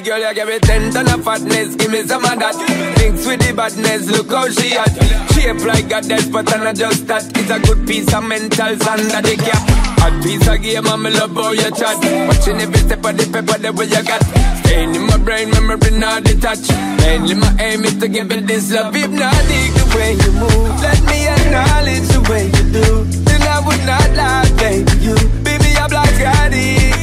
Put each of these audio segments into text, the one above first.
girl, you give me ten ton of fatness. Give me some of that. Mix with the badness, look how she at. Shape like goddess, but I'm not just that. It's a good piece of mental sand that they cap. Hot piece of game, I'm love how you chat. Watching every step of the paper, the way you got. Staying in my brain, memory not detached. Mainly my aim is to give it this love. If not, dig the way you move. Let me acknowledge the way you do. Then I would not lie, baby. You, baby, I'm like I did.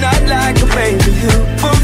not like a baby.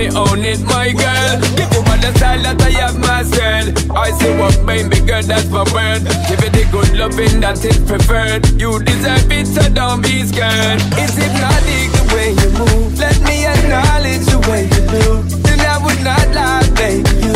me own it, my girl. Give you all the style that I have myself. I see what made me girl, that's my word. Give it the good loving that is preferred. You deserve it, so don't be scared. Is it hypnotic the way you move. Let me acknowledge the way you do. Then I would not lie, baby.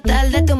tarde, tú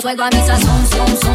fuego a mi sazón.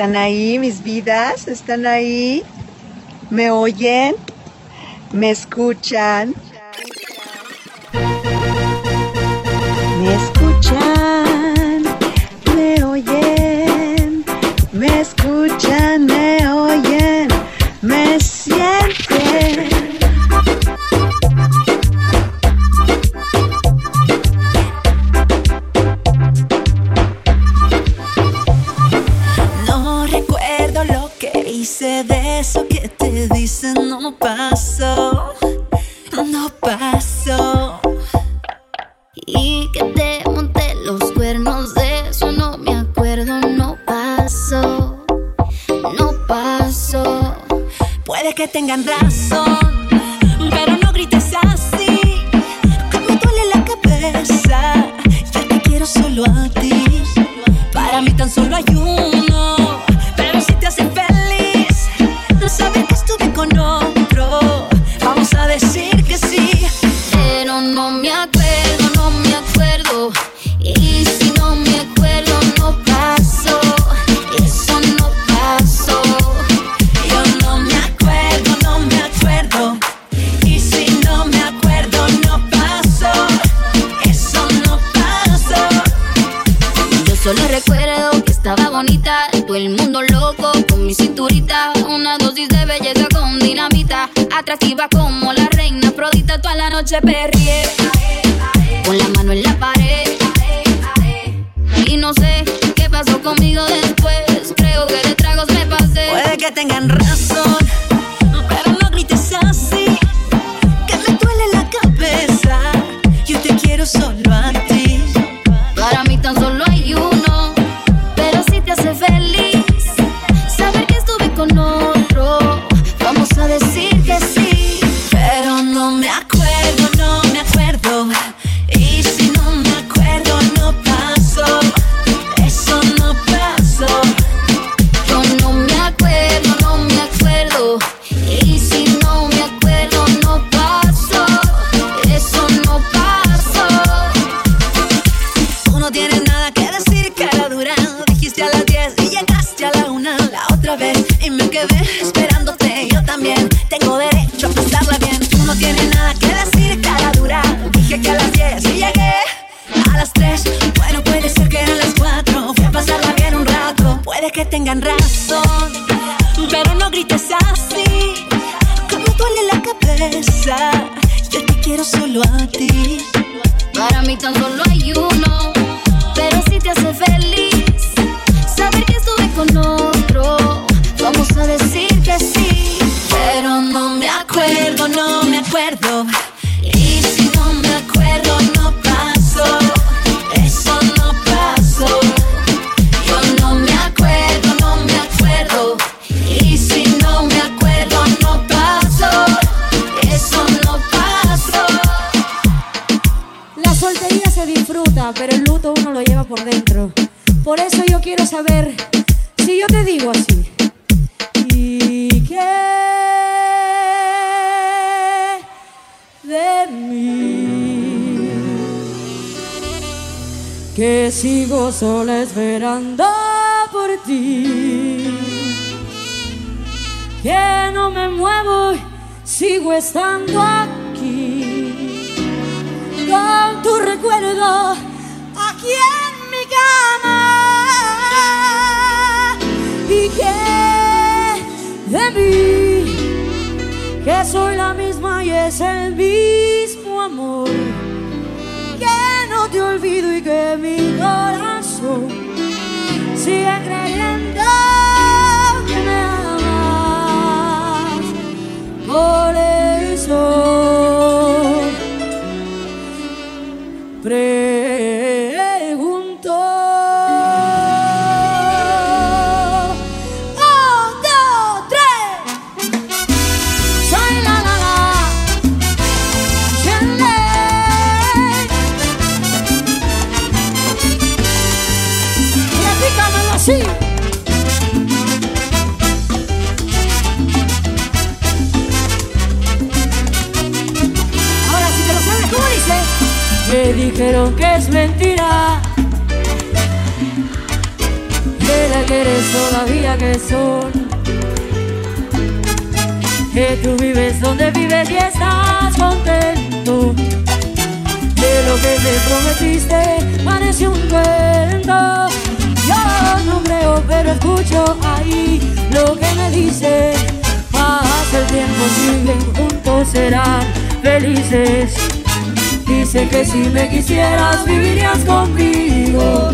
están ahí, mis vidas, están ahí, me oyen, me escuchan. vengan. Atractiva como la reina, prodita toda la noche perrié. Con la mano en la pared. Y no sé qué pasó conmigo después. Creo que de tragos me pasé. Puede que tengan razón. Que sigo sola esperando por ti, que no me muevo, sigo estando aquí, con tu recuerdo aquí en mi cama. ¿Y qué de mí? Que soy la misma y es el mismo amor. Te olvido y que mi corazón sigue creyendo que me amas. Todavía que son. Que tú vives donde vives y estás contento De lo que te prometiste. Parece un cuento. Yo no creo pero escucho ahí lo que me dice. Pasa el tiempo, siguen juntos, serán felices. Dice que si me quisieras vivirías conmigo.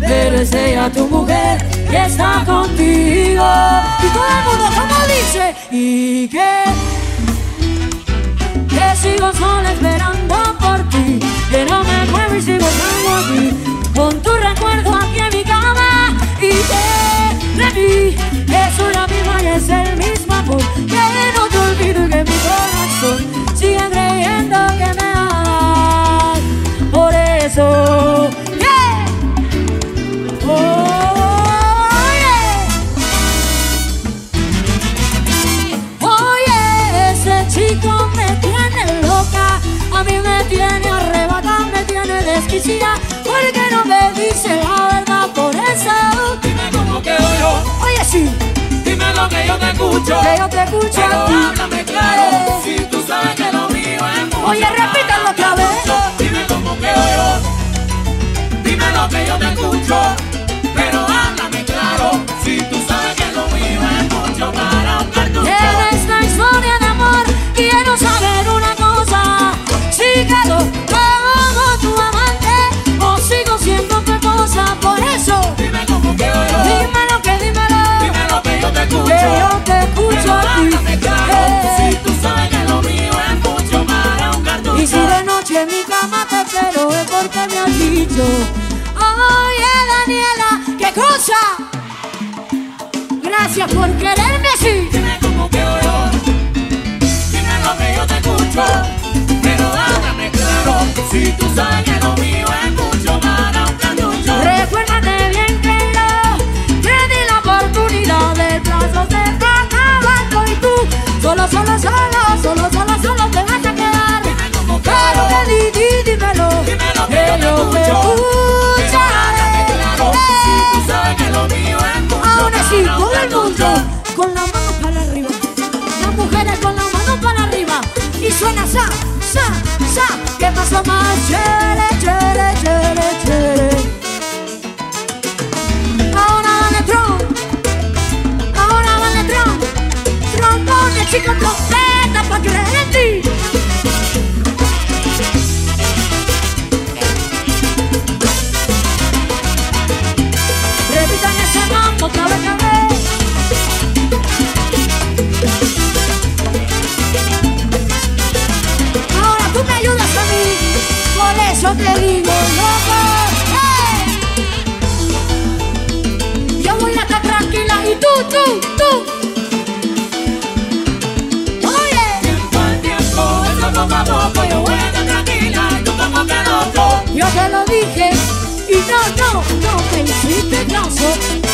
Pero es ella tu mujer y está contigo. Y todo el mundo como dice Y que Que sigo sola esperando por ti. Que no me muevo y sigo estando aquí Con tu recuerdo aquí en mi cama. Y que de mí Que soy la misma y es el mismo amor. Que no te olvido y que mi corazón Sigue creyendo que me amas. Por eso a mí me tiene arrebatada, me tiene desquiciada, porque no me dice la verdad por eso. Dime cómo quedo yo. Oye, sí, Dime lo que yo te escucho. que yo te escucho Pero háblame claro. Eh. Si tú sabes que lo mío es mucho Oye, repítalo otra vez. Dime cómo quedo yo. Dime lo que yo te escucho. Pero háblame claro. Si tú sabes que lo mío es mucho para un cartucho. Dímelo que dímelo Dime lo que yo te escucho. Que yo te escucho a ti. Eh. Si tú sabes que lo mío es mucho para un cartucho. Y si de noche en mi cama te espero es porque me has dicho Oye Daniela, ¿qué cosa? Gracias por quererme así Dime cómo quedo yo. Dime lo que yo te escucho. Pero háblame claro. Si tú sabes que lo mío es mucho para un cartucho. Recuérdate solo, solo, solo, solo, solo, solo te vas a quedar. Dime cómo Claro di, di, dímelo, Dímelo que yo te escucho. Claro. Si tú sabes que lo mío es mucho Ahora sí, para un todo el mundo con las manos para arriba, las mujeres con las manos para arriba y suena sa, sa, sa, que pasa más chere, chere, chere, chere. Chico, trompeta pa' creer en ti. Repitan ese mambo otra vez, otra vez. Ahora tú me ayudas a mí, por eso te digo loco. Yo voy a estar tranquila y tú, tú, yo te lo dije y no, no, no me hiciste caso.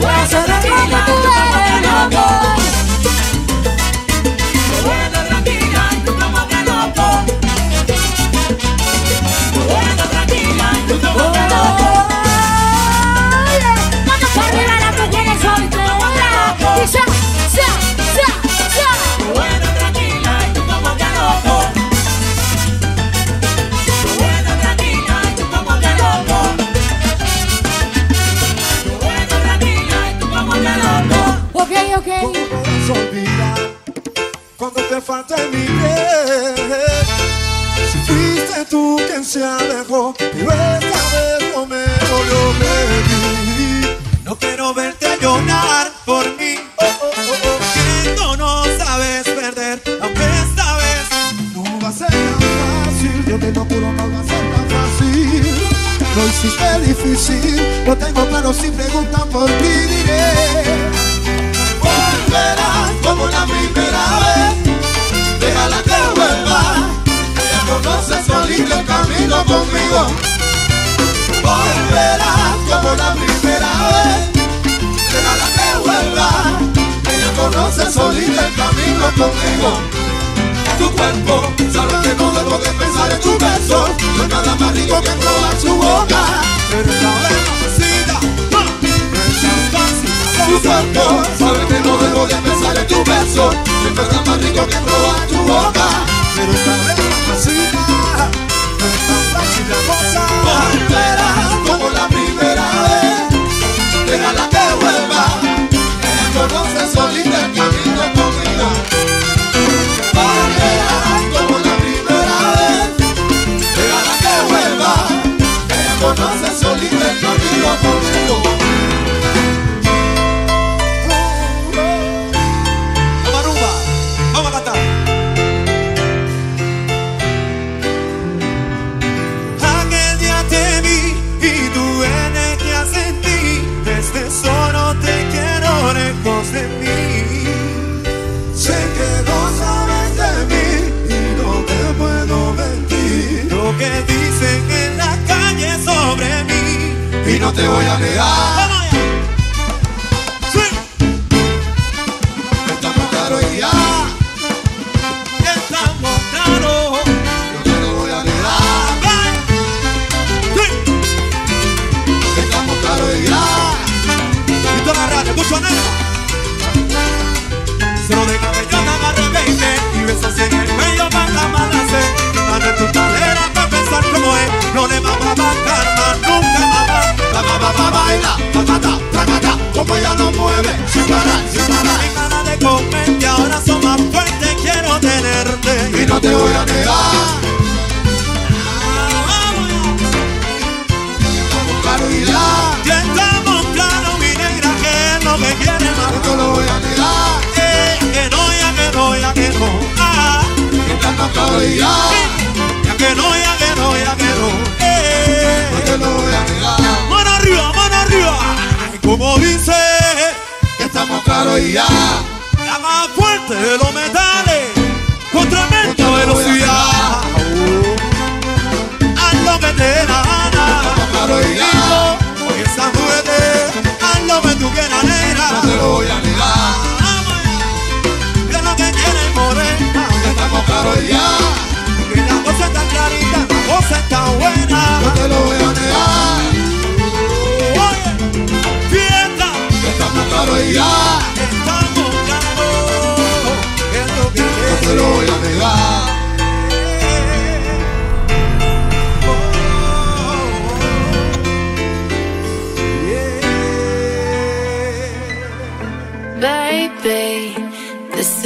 Where's tú quien se alejó, pero esta vez no me dolió. No quiero verte llorar por mí. Oh. Que tú no sabes perder, aunque esta vez No va a ser tan fácil, yo te lo juro, no va a ser tan fácil. Lo hiciste difícil, lo tengo claro si preguntan por ti diré. Volverás como la primera vez, déjala que vuelva. Ella conoce solita el camino conmigo. Volverás como la primera vez, déjala que vuelva. Ella conoce solita el camino conmigo tu cuerpo Sabes que no debo de pensar en tu beso No hay nada más rico que probar su boca Pero esta vez mamacita ¡ah! No es tan fácil Tu cuerpo Sabes que no debo de pensar en tu beso No hay nada más rico que probar el camino conmigo no te voy a negar. Estamos claros y ya Estamos claros. No te lo voy a negar. Estamos claros y ya Y tú agarraste, mucho de cabello te agarré 20 y besos en el cuello para la mala sed. Tu cadera para pensar cómo es. No le vamos a bajar más nunca más. La ba ba ba baila, tacata, tacata Como ella lo mueve, sin parar, sin parar Mi ganas de comerte ahora son más fuertes. Quiero tenerte. Y no te voy a negar ya Ya estamos claros, mi negra, que es lo que quiere más. No te lo voy a negar Eh, que no, ya que no, ya que no. Ah, Estamos claros y ya ya que no, ya que no, ya que no. Eh. No te lo voy a negar arriba, mano arriba. Como dice, Estamos claros y ya la más fuerte de los metales. Con tremenda velocidad. Haz lo que te dé la gana. Estamos claros y ya Hoy esa muerte, haz lo que tú quieras, negra. No te lo voy a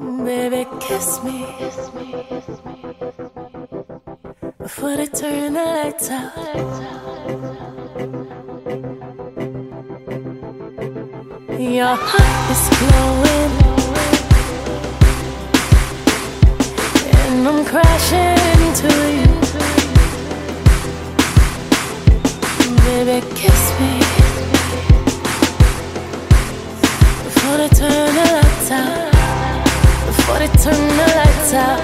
Baby, kiss me. Before they turn the lights out. Your heart is glowing. And I'm crashing into you. Baby, kiss me. Before they turn the lights out. But it turned the lights out.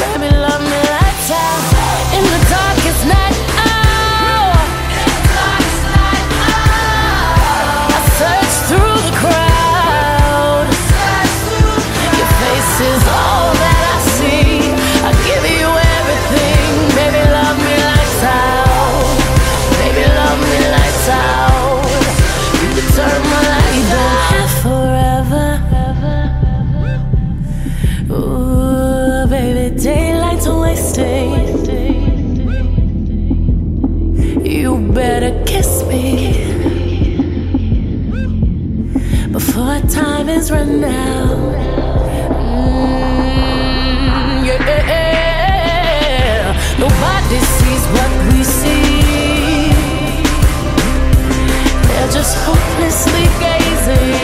Baby, love me lights out. In the darkest night. now. Mm, Nobody sees what we see. They're just hopelessly gazing.